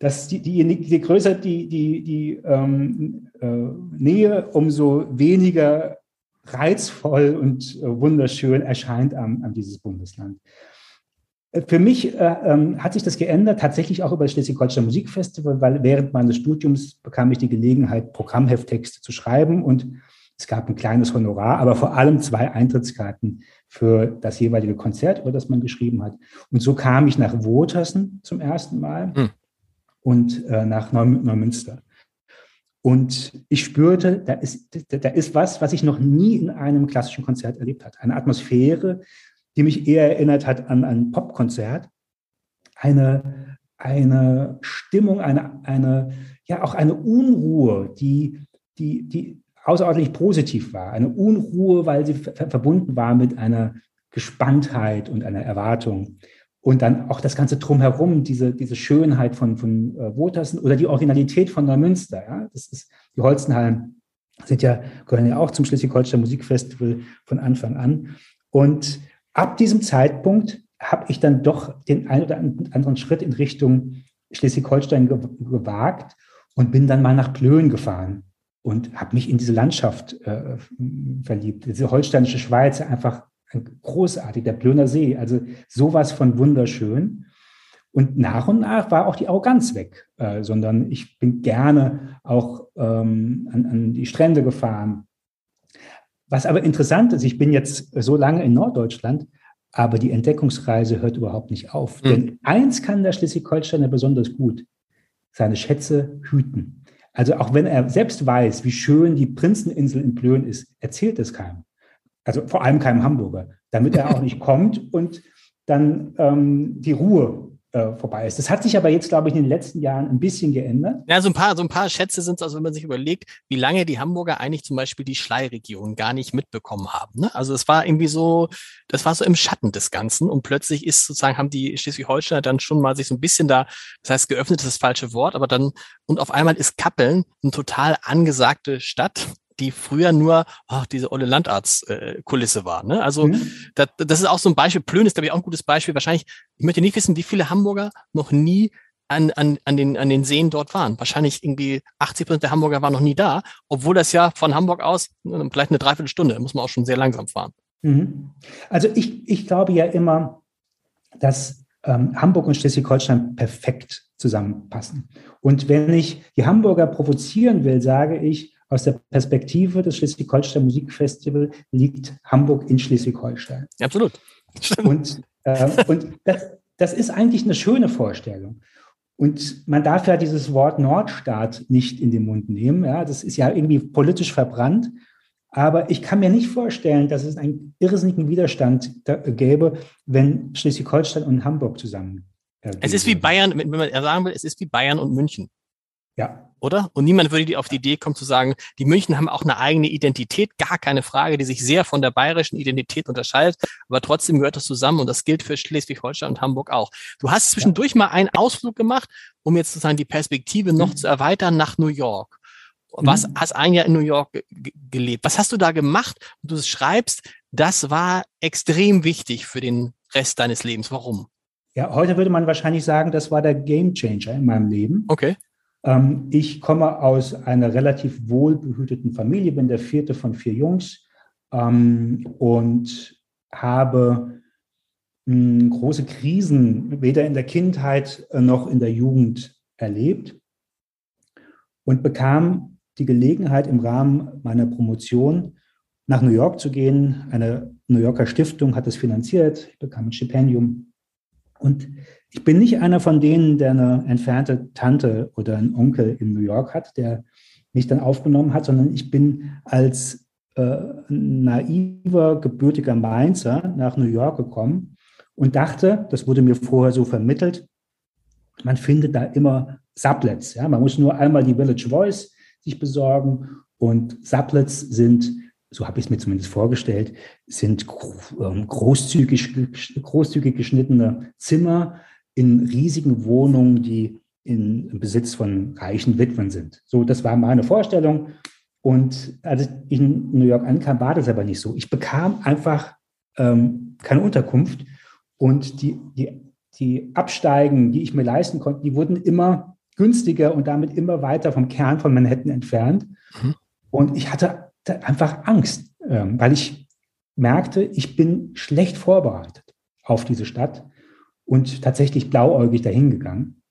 dass die, die, je größer die, die, die ähm, äh, Nähe, umso weniger reizvoll und äh, wunderschön erscheint an, an dieses Bundesland. Äh, für mich äh, ähm, hat sich das geändert, tatsächlich auch über das Schleswig-Holstein Musikfestival, weil während meines Studiums bekam ich die Gelegenheit, Programmhefttexte zu schreiben und Es gab ein kleines Honorar, aber vor allem zwei Eintrittskarten für das jeweilige Konzert, über das man geschrieben hat. Und so kam ich nach Wotersen zum ersten Mal hm. und äh, nach Neumünster. Und ich spürte, da ist, da ist was, was ich noch nie in einem klassischen Konzert erlebt habe. Eine Atmosphäre, die mich eher erinnert hat an ein Popkonzert. Eine, eine Stimmung, eine, eine, ja, auch eine Unruhe, die, die, die außerordentlich positiv war. Eine Unruhe, weil sie verbunden war mit einer Gespanntheit und einer Erwartung. Und dann auch das ganze Drumherum, diese, diese Schönheit von, von äh, Wotersen oder die Originalität von Neumünster. Ja? Das ist, die Holzenhallen sind ja, gehören ja auch zum Schleswig-Holstein Musikfestival von Anfang an. Und ab diesem Zeitpunkt habe ich dann doch den einen oder anderen Schritt in Richtung Schleswig-Holstein gewagt und bin dann mal nach Plön gefahren und habe mich in diese Landschaft äh, verliebt. Diese holsteinische Schweiz, einfach großartig, der Plöner See, also sowas von wunderschön. Und nach und nach war auch die Arroganz weg, äh, sondern ich bin gerne auch ähm, an, an die Strände gefahren. Was aber interessant ist, ich bin jetzt so lange in Norddeutschland, aber die Entdeckungsreise hört überhaupt nicht auf. Mhm. Denn eins kann der Schleswig-Holsteiner besonders gut, seine Schätze hüten. Also auch wenn er selbst weiß, wie schön die Prinzeninsel in Plön ist, erzählt es keinem. Also vor allem keinem Hamburger, damit er auch nicht kommt und dann ähm, die Ruhe äh, vorbei ist. Das hat sich aber jetzt, glaube ich, in den letzten Jahren ein bisschen geändert. Ja, so ein paar, so ein paar Schätze sind es, also wenn man sich überlegt, wie lange die Hamburger eigentlich zum Beispiel die Schleiregion gar nicht mitbekommen haben. Ne? Also es war irgendwie so, das war so im Schatten des Ganzen und plötzlich ist sozusagen, haben die Schleswig-Holsteiner dann schon mal sich so ein bisschen da, das heißt geöffnet ist das falsche Wort, aber dann, und auf einmal ist Kappeln eine total angesagte Stadt die früher nur ach, diese olle Landarztkulisse äh, war. Ne? Also mhm. das, das ist auch so ein Beispiel. Plön ist, glaube ich, auch ein gutes Beispiel. Wahrscheinlich, ich möchte nicht wissen, wie viele Hamburger noch nie an, an, an, den, an den Seen dort waren. Wahrscheinlich irgendwie 80 Prozent der Hamburger waren noch nie da, obwohl das ja von Hamburg aus vielleicht eine Dreiviertelstunde, muss man auch schon sehr langsam fahren. Mhm. Also ich, ich glaube ja immer, dass ähm, Hamburg und Schleswig-Holstein perfekt zusammenpassen. Und wenn ich die Hamburger provozieren will, sage ich, aus der Perspektive des Schleswig-Holstein Musikfestival liegt Hamburg in Schleswig-Holstein. Absolut. Und, äh, und das, das ist eigentlich eine schöne Vorstellung. Und man darf ja dieses Wort Nordstaat nicht in den Mund nehmen. Ja, das ist ja irgendwie politisch verbrannt. Aber ich kann mir nicht vorstellen, dass es einen irrsinnigen Widerstand gäbe, wenn Schleswig-Holstein und Hamburg zusammen. Äh, es ist wie Bayern, wenn man sagen will, es ist wie Bayern und München. Ja. Oder? Und niemand würde auf die Idee kommen zu sagen, die München haben auch eine eigene Identität, gar keine Frage, die sich sehr von der bayerischen Identität unterscheidet, aber trotzdem gehört das zusammen und das gilt für Schleswig-Holstein und Hamburg auch. Du hast zwischendurch ja. mal einen Ausflug gemacht, um jetzt sozusagen die Perspektive noch mhm. zu erweitern nach New York. Was mhm. hast ein Jahr in New York gelebt? Was hast du da gemacht? Du schreibst, das war extrem wichtig für den Rest deines Lebens. Warum? Ja, heute würde man wahrscheinlich sagen, das war der Game Changer in meinem Leben. Okay. Ähm, ich komme aus einer relativ wohlbehüteten Familie, bin der vierte von vier Jungs ähm, und habe hm, große Krisen weder in der Kindheit noch in der Jugend erlebt und bekam die Gelegenheit im Rahmen meiner Promotion nach New York zu gehen. Eine New Yorker Stiftung hat es finanziert, ich bekam ein Stipendium und ich bin nicht einer von denen, der eine entfernte Tante oder einen Onkel in New York hat, der mich dann aufgenommen hat, sondern ich bin als äh, naiver, gebürtiger Mainzer nach New York gekommen und dachte, das wurde mir vorher so vermittelt, man findet da immer Sublets. Ja? Man muss nur einmal die Village Voice sich besorgen und Sublets sind so habe ich es mir zumindest vorgestellt, sind ähm, großzügig, großzügig geschnittene Zimmer in riesigen Wohnungen, die in Besitz von reichen Witwen sind. So, das war meine Vorstellung. Und als ich in New York ankam, war das aber nicht so. Ich bekam einfach ähm, keine Unterkunft und die, die, die Absteigen, die ich mir leisten konnte, die wurden immer günstiger und damit immer weiter vom Kern von Manhattan entfernt. Mhm. Und ich hatte einfach Angst, ähm, weil ich merkte, ich bin schlecht vorbereitet auf diese Stadt und tatsächlich blauäugig dahingegangen.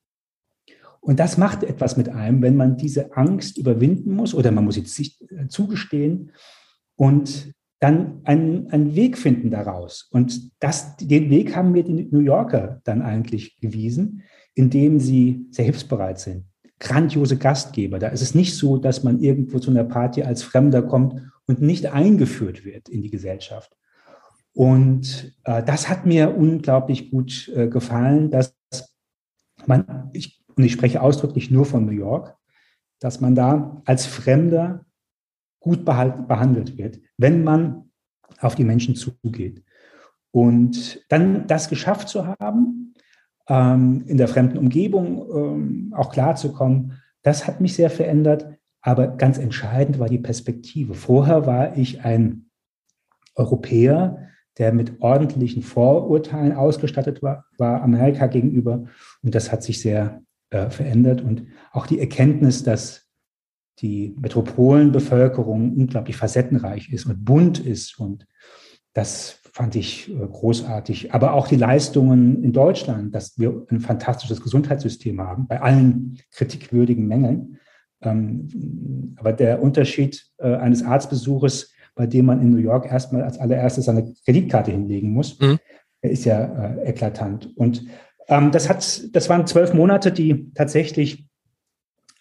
Und das macht etwas mit einem, wenn man diese Angst überwinden muss oder man muss jetzt sich äh, zugestehen, und dann einen, einen Weg finden daraus. Und das, den Weg haben mir die New Yorker dann eigentlich gewiesen, indem sie sehr hilfsbereit sind. Grandiose Gastgeber. Da ist es nicht so, dass man irgendwo zu einer Party als Fremder kommt und nicht eingeführt wird in die Gesellschaft. Und äh, das hat mir unglaublich gut äh, gefallen, dass man, ich, und ich spreche ausdrücklich nur von New York, dass man da als Fremder gut behandelt wird, wenn man auf die Menschen zugeht. Und dann das geschafft zu haben, ähm, in der fremden Umgebung ähm, auch klarzukommen, das hat mich sehr verändert. Aber ganz entscheidend war die Perspektive. Vorher war ich ein Europäer, der mit ordentlichen Vorurteilen ausgestattet war, war Amerika gegenüber. Und das hat sich sehr äh, verändert. Und auch die Erkenntnis, dass die Metropolenbevölkerung unglaublich facettenreich ist und bunt ist. Und das fand ich äh, großartig. Aber auch die Leistungen in Deutschland, dass wir ein fantastisches Gesundheitssystem haben, bei allen kritikwürdigen Mängeln. Ähm, aber der Unterschied äh, eines Arztbesuches, bei dem man in New York erstmal als allererstes seine Kreditkarte hinlegen muss, mhm. ist ja äh, eklatant. Und ähm, das hat, das waren zwölf Monate, die tatsächlich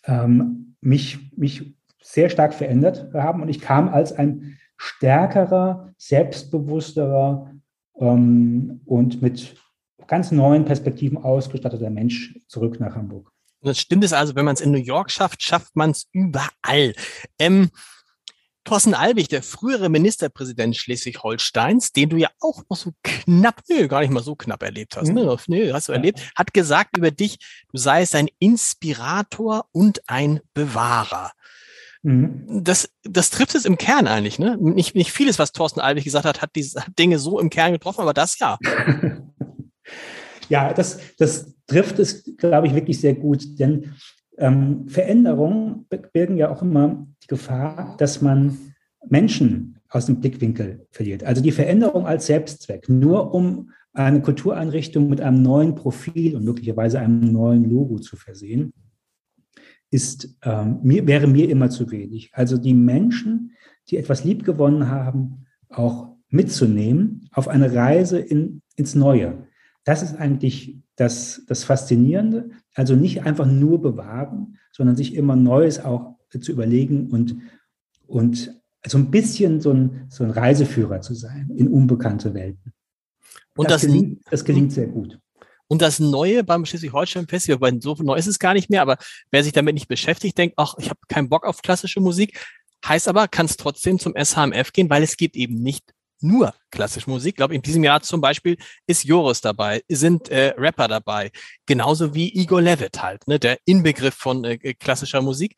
ähm, mich, mich sehr stark verändert haben und ich kam als ein stärkerer, selbstbewussterer ähm, und mit ganz neuen Perspektiven ausgestatteter Mensch zurück nach Hamburg. Das stimmt es also, wenn man es in New York schafft, schafft man es überall. Ähm, Thorsten Albig, der frühere Ministerpräsident Schleswig-Holsteins, den du ja auch noch so knapp, nö, gar nicht mal so knapp erlebt hast, ne? Mhm. Nö, hast du erlebt, hat gesagt über dich, du seist ein Inspirator und ein Bewahrer. Mhm. Das, das trifft es im Kern eigentlich, ne? Nicht, nicht vieles, was Thorsten Albig gesagt hat, hat diese Dinge so im Kern getroffen, aber das ja. ja, das, das trifft es, glaube ich, wirklich sehr gut, denn ähm, Veränderungen birgen ja auch immer die Gefahr, dass man Menschen aus dem Blickwinkel verliert. Also die Veränderung als Selbstzweck, nur um eine Kultureinrichtung mit einem neuen Profil und möglicherweise einem neuen Logo zu versehen, ist, ähm, mir, wäre mir immer zu wenig. Also die Menschen, die etwas liebgewonnen haben, auch mitzunehmen auf eine Reise in, ins Neue. Das ist eigentlich das, das Faszinierende. Also nicht einfach nur bewahren, sondern sich immer Neues auch zu überlegen und, und so ein bisschen so ein, so ein Reiseführer zu sein in unbekannte Welten. Und das, das, gelingt, das gelingt sehr gut. Und das Neue beim Schleswig-Holstein-Festival, weil so neu ist es gar nicht mehr, aber wer sich damit nicht beschäftigt, denkt, ach, ich habe keinen Bock auf klassische Musik, heißt aber, kann es trotzdem zum SHMF gehen, weil es geht eben nicht nur klassische Musik. Ich glaube, in diesem Jahr zum Beispiel ist Joris dabei, sind äh, Rapper dabei, genauso wie Igor Levitt halt, ne, der Inbegriff von äh, klassischer Musik.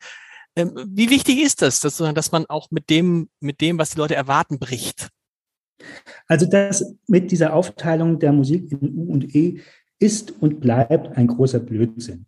Ähm, wie wichtig ist das, dass, dass man auch mit dem, mit dem, was die Leute erwarten, bricht? Also das mit dieser Aufteilung der Musik in U und E ist und bleibt ein großer Blödsinn.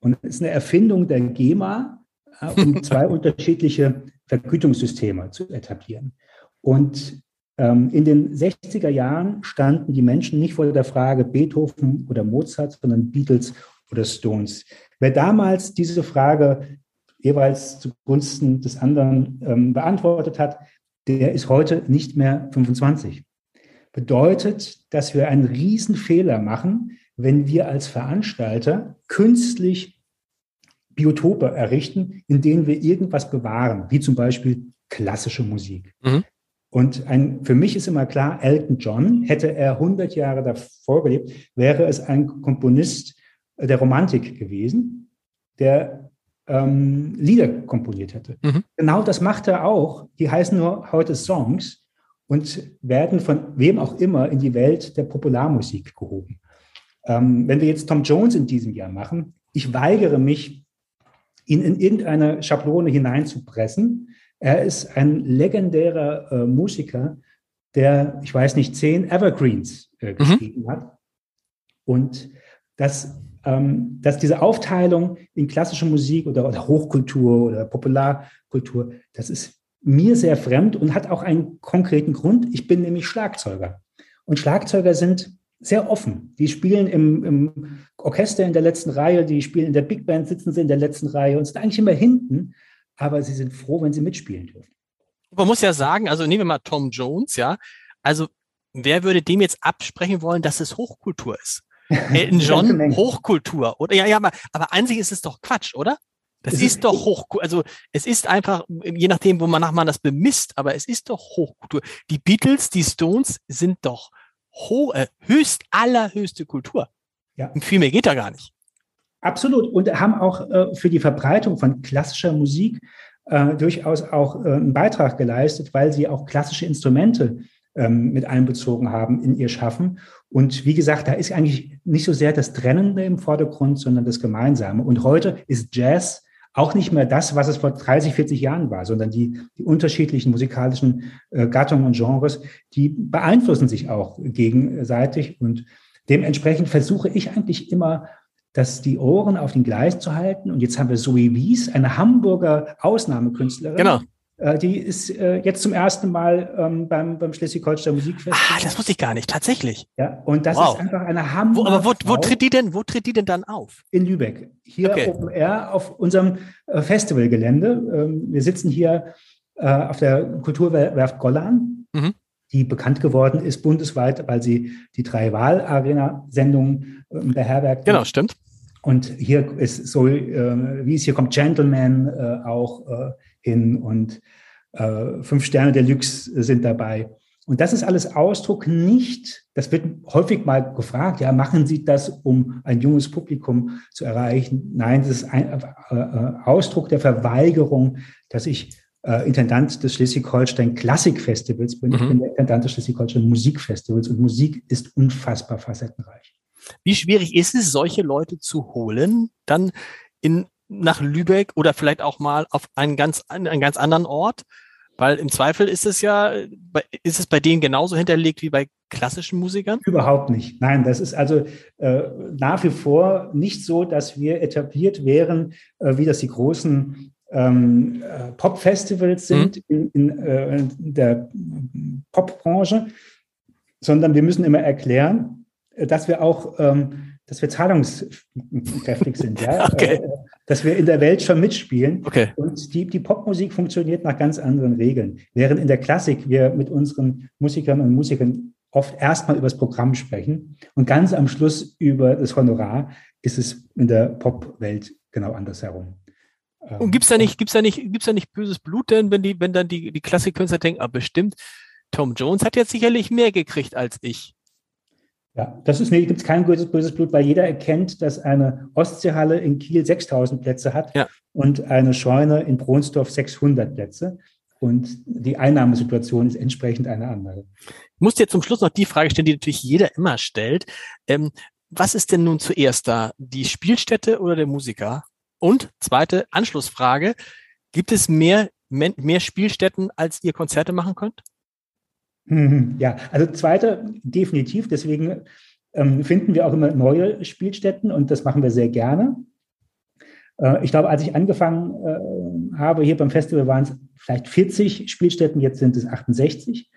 Und es ist eine Erfindung der GEMA, äh, um zwei unterschiedliche Vergütungssysteme zu etablieren. Und ähm, in den 60er Jahren standen die Menschen nicht vor der Frage Beethoven oder Mozart, sondern Beatles oder Stones. Wer damals diese Frage jeweils zugunsten des anderen ähm, beantwortet hat, der ist heute nicht mehr 25. Bedeutet, dass wir einen Riesenfehler machen, wenn wir als Veranstalter künstlich Biotope errichten, in denen wir irgendwas bewahren, wie zum Beispiel klassische Musik. Mhm. Und ein, für mich ist immer klar, Elton John, hätte er 100 Jahre davor gelebt, wäre es ein Komponist der Romantik gewesen, der ähm, Lieder komponiert hätte. Mhm. Genau das macht er auch. Die heißen nur heute Songs und werden von wem auch immer in die Welt der Popularmusik gehoben. Ähm, wenn wir jetzt Tom Jones in diesem Jahr machen, ich weigere mich, ihn in irgendeine Schablone hineinzupressen, er ist ein legendärer äh, Musiker, der, ich weiß nicht, zehn Evergreens äh, mhm. geschrieben mhm. hat. Und dass, ähm, dass diese Aufteilung in klassische Musik oder, oder Hochkultur oder Popularkultur, das ist mir sehr fremd und hat auch einen konkreten Grund. Ich bin nämlich Schlagzeuger. Und Schlagzeuger sind sehr offen. Die spielen im, im, Orchester in der letzten Reihe, die spielen in der Big Band, sitzen sie in der letzten Reihe und sind eigentlich immer hinten aber sie sind froh, wenn sie mitspielen dürfen. Man muss ja sagen, also nehmen wir mal Tom Jones, ja. Also wer würde dem jetzt absprechen wollen, dass es Hochkultur ist? Elton John, Hochkultur. Oder ja, ja, aber, aber an sich ist es doch Quatsch, oder? Das ist, ist doch Hochkultur. Also es ist einfach, je nachdem, wo man nach man das bemisst, aber es ist doch Hochkultur. Die Beatles, die Stones sind doch äh, höchst allerhöchste Kultur. Ja. Und viel mehr geht da gar nicht. Absolut. Und haben auch äh, für die Verbreitung von klassischer Musik äh, durchaus auch äh, einen Beitrag geleistet, weil sie auch klassische Instrumente ähm, mit einbezogen haben in ihr Schaffen. Und wie gesagt, da ist eigentlich nicht so sehr das Trennende im Vordergrund, sondern das Gemeinsame. Und heute ist Jazz auch nicht mehr das, was es vor 30, 40 Jahren war, sondern die, die unterschiedlichen musikalischen äh, Gattungen und Genres, die beeinflussen sich auch gegenseitig. Und dementsprechend versuche ich eigentlich immer, dass die Ohren auf den Gleis zu halten. Und jetzt haben wir Zoe Wies, eine Hamburger Ausnahmekünstlerin. Genau. Äh, die ist äh, jetzt zum ersten Mal ähm, beim, beim Schleswig-Holstein Musikfestival. Ah, das wusste ich gar nicht, tatsächlich. Ja, und das wow. ist einfach eine Hammer. Wo, aber wo, wo tritt die denn, wo tritt die denn dann auf? In Lübeck. Hier okay. Open Air auf unserem äh, Festivalgelände. Ähm, wir sitzen hier auf der Kulturwerft Gollan, mhm. die bekannt geworden ist bundesweit, weil sie die drei Wahlarena-Sendungen äh, beherbergt. Genau, stimmt. Und hier ist so, äh, wie es hier kommt, Gentleman äh, auch hin und äh, Fünf Sterne Deluxe sind dabei. Und das ist alles Ausdruck nicht, das wird häufig mal gefragt, ja, machen Sie das, um ein junges Publikum zu erreichen? Nein, das ist ein äh, äh Ausdruck der Verweigerung, dass ich äh, Intendant des Schleswig-Holstein Klassikfestivals bin. Mhm. Ich bin der Intendant des Schleswig-Holstein Musikfestivals und Musik ist unfassbar facettenreich. Wie schwierig ist es, solche Leute zu holen, dann in, nach Lübeck oder vielleicht auch mal auf einen ganz, einen ganz anderen Ort? Weil im Zweifel ist es ja, ist es bei denen genauso hinterlegt wie bei klassischen Musikern? Überhaupt nicht. Nein, das ist also äh, nach wie vor nicht so, dass wir etabliert wären, äh, wie das die großen ähm, äh, Pop-Festivals sind mhm. in, in, äh, in der Popbranche, sondern wir müssen immer erklären, dass wir auch, ähm, dass wir zahlungskräftig sind, ja. Okay. Äh, dass wir in der Welt schon mitspielen. Okay. Und die, die Popmusik funktioniert nach ganz anderen Regeln. Während in der Klassik wir mit unseren Musikern und Musikern oft erstmal über das Programm sprechen und ganz am Schluss über das Honorar, ist es in der Popwelt genau andersherum. Und gibt's da nicht, gibt's da nicht, gibt's da nicht böses Blut denn, wenn die, wenn dann die, die Klassikkünstler denken, ah, bestimmt, Tom Jones hat jetzt sicherlich mehr gekriegt als ich. Ja, das ist, nee, gibt es kein böses, böses Blut, weil jeder erkennt, dass eine Ostseehalle in Kiel 6000 Plätze hat ja. und eine Scheune in Bronsdorf 600 Plätze. Und die Einnahmesituation ist entsprechend eine andere. Ich muss dir zum Schluss noch die Frage stellen, die natürlich jeder immer stellt. Ähm, was ist denn nun zuerst da? Die Spielstätte oder der Musiker? Und zweite Anschlussfrage. Gibt es mehr, mehr Spielstätten, als ihr Konzerte machen könnt? Ja, also zweite definitiv. Deswegen ähm, finden wir auch immer neue Spielstätten und das machen wir sehr gerne. Äh, ich glaube, als ich angefangen äh, habe hier beim Festival waren es vielleicht 40 Spielstätten, jetzt sind es 68.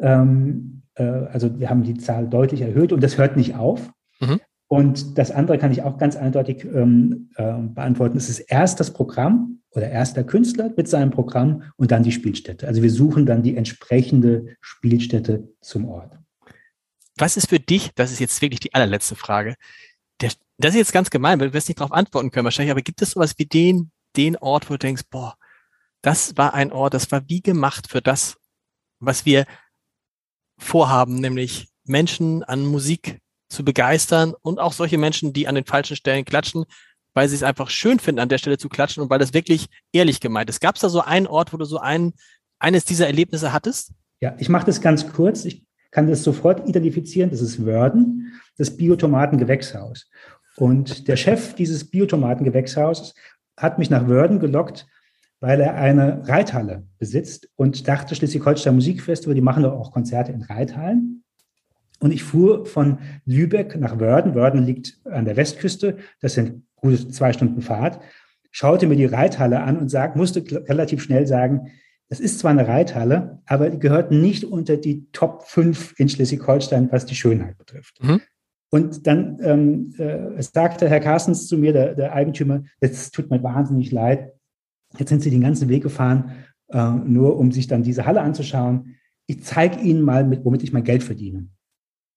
Ähm, äh, also wir haben die Zahl deutlich erhöht und das hört nicht auf. Mhm. Und das andere kann ich auch ganz eindeutig ähm, äh, beantworten. Es ist erst das Programm oder erst der Künstler mit seinem Programm und dann die Spielstätte. Also wir suchen dann die entsprechende Spielstätte zum Ort. Was ist für dich, das ist jetzt wirklich die allerletzte Frage, der, das ist jetzt ganz gemein, weil wir es nicht darauf antworten können wahrscheinlich, aber gibt es sowas wie den, den Ort, wo du denkst, boah, das war ein Ort, das war wie gemacht für das, was wir vorhaben, nämlich Menschen an Musik zu begeistern und auch solche Menschen, die an den falschen Stellen klatschen, weil sie es einfach schön finden, an der Stelle zu klatschen und weil das wirklich ehrlich gemeint ist. Gab es da so einen Ort, wo du so ein, eines dieser Erlebnisse hattest? Ja, ich mache das ganz kurz. Ich kann das sofort identifizieren. Das ist Wörden, das Biotomatengewächshaus. Und der Chef dieses Biotomatengewächshauses hat mich nach Wörden gelockt, weil er eine Reithalle besitzt und dachte, Schleswig-Holstein Musikfestival, die machen doch auch Konzerte in Reithallen. Und ich fuhr von Lübeck nach Wörden. Wörden liegt an der Westküste. Das sind gute zwei Stunden Fahrt. Schaute mir die Reithalle an und sag, musste relativ schnell sagen, das ist zwar eine Reithalle, aber die gehört nicht unter die Top 5 in Schleswig-Holstein, was die Schönheit betrifft. Mhm. Und dann ähm, äh, sagte Herr Carstens zu mir, der, der Eigentümer, es tut mir wahnsinnig leid. Jetzt sind Sie den ganzen Weg gefahren äh, nur um sich dann diese Halle anzuschauen. Ich zeige Ihnen mal, mit, womit ich mein Geld verdiene.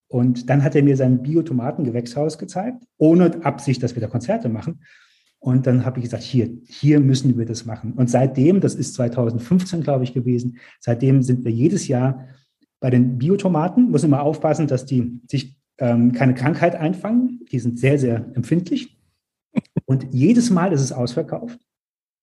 Und dann hat er mir sein Biotomatengewächshaus gezeigt, ohne Absicht, dass wir da Konzerte machen. Und dann habe ich gesagt, hier, hier müssen wir das machen. Und seitdem, das ist 2015, glaube ich, gewesen, seitdem sind wir jedes Jahr bei den Biotomaten, muss immer aufpassen, dass die sich ähm, keine Krankheit einfangen. Die sind sehr, sehr empfindlich. Und jedes Mal ist es ausverkauft.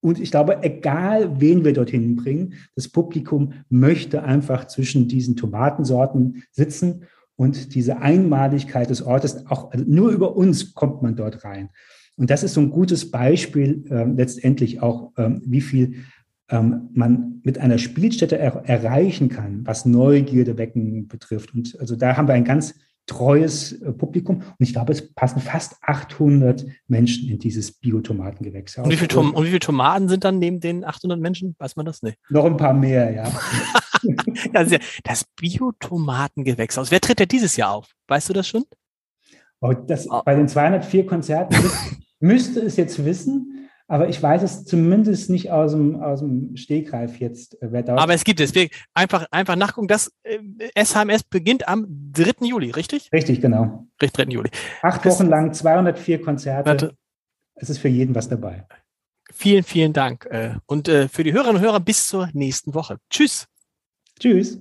Und ich glaube, egal wen wir dorthin bringen, das Publikum möchte einfach zwischen diesen Tomatensorten sitzen und diese Einmaligkeit des Ortes, auch also nur über uns kommt man dort rein. Und das ist so ein gutes Beispiel äh, letztendlich auch, ähm, wie viel ähm, man mit einer Spielstätte er erreichen kann, was Neugierde wecken betrifft. Und also da haben wir ein ganz treues äh, Publikum. Und ich glaube, es passen fast 800 Menschen in dieses Biotomatengewächs. Und wie, viel und wie viele Tomaten sind dann neben den 800 Menschen? Weiß man das nicht? Noch ein paar mehr, ja. das, ja das Biotomatengewächshaus. Wer tritt denn dieses Jahr auf? Weißt du das schon? Oh, das, oh. Bei den 204 Konzerten müsste es jetzt wissen. Aber ich weiß es zumindest nicht aus dem, aus dem Stegreif jetzt. Äh, Aber es gibt es. Wir einfach, einfach nachgucken. Das äh, SHMS beginnt am 3. Juli, richtig? Richtig, genau. Richtig, 3. Juli. Acht Wochen lang, 204 Konzerte. Warte. Es ist für jeden was dabei. Vielen, vielen Dank. Äh, und für die Hörerinnen und Hörer bis zur nächsten Woche. Tschüss. Tschüss.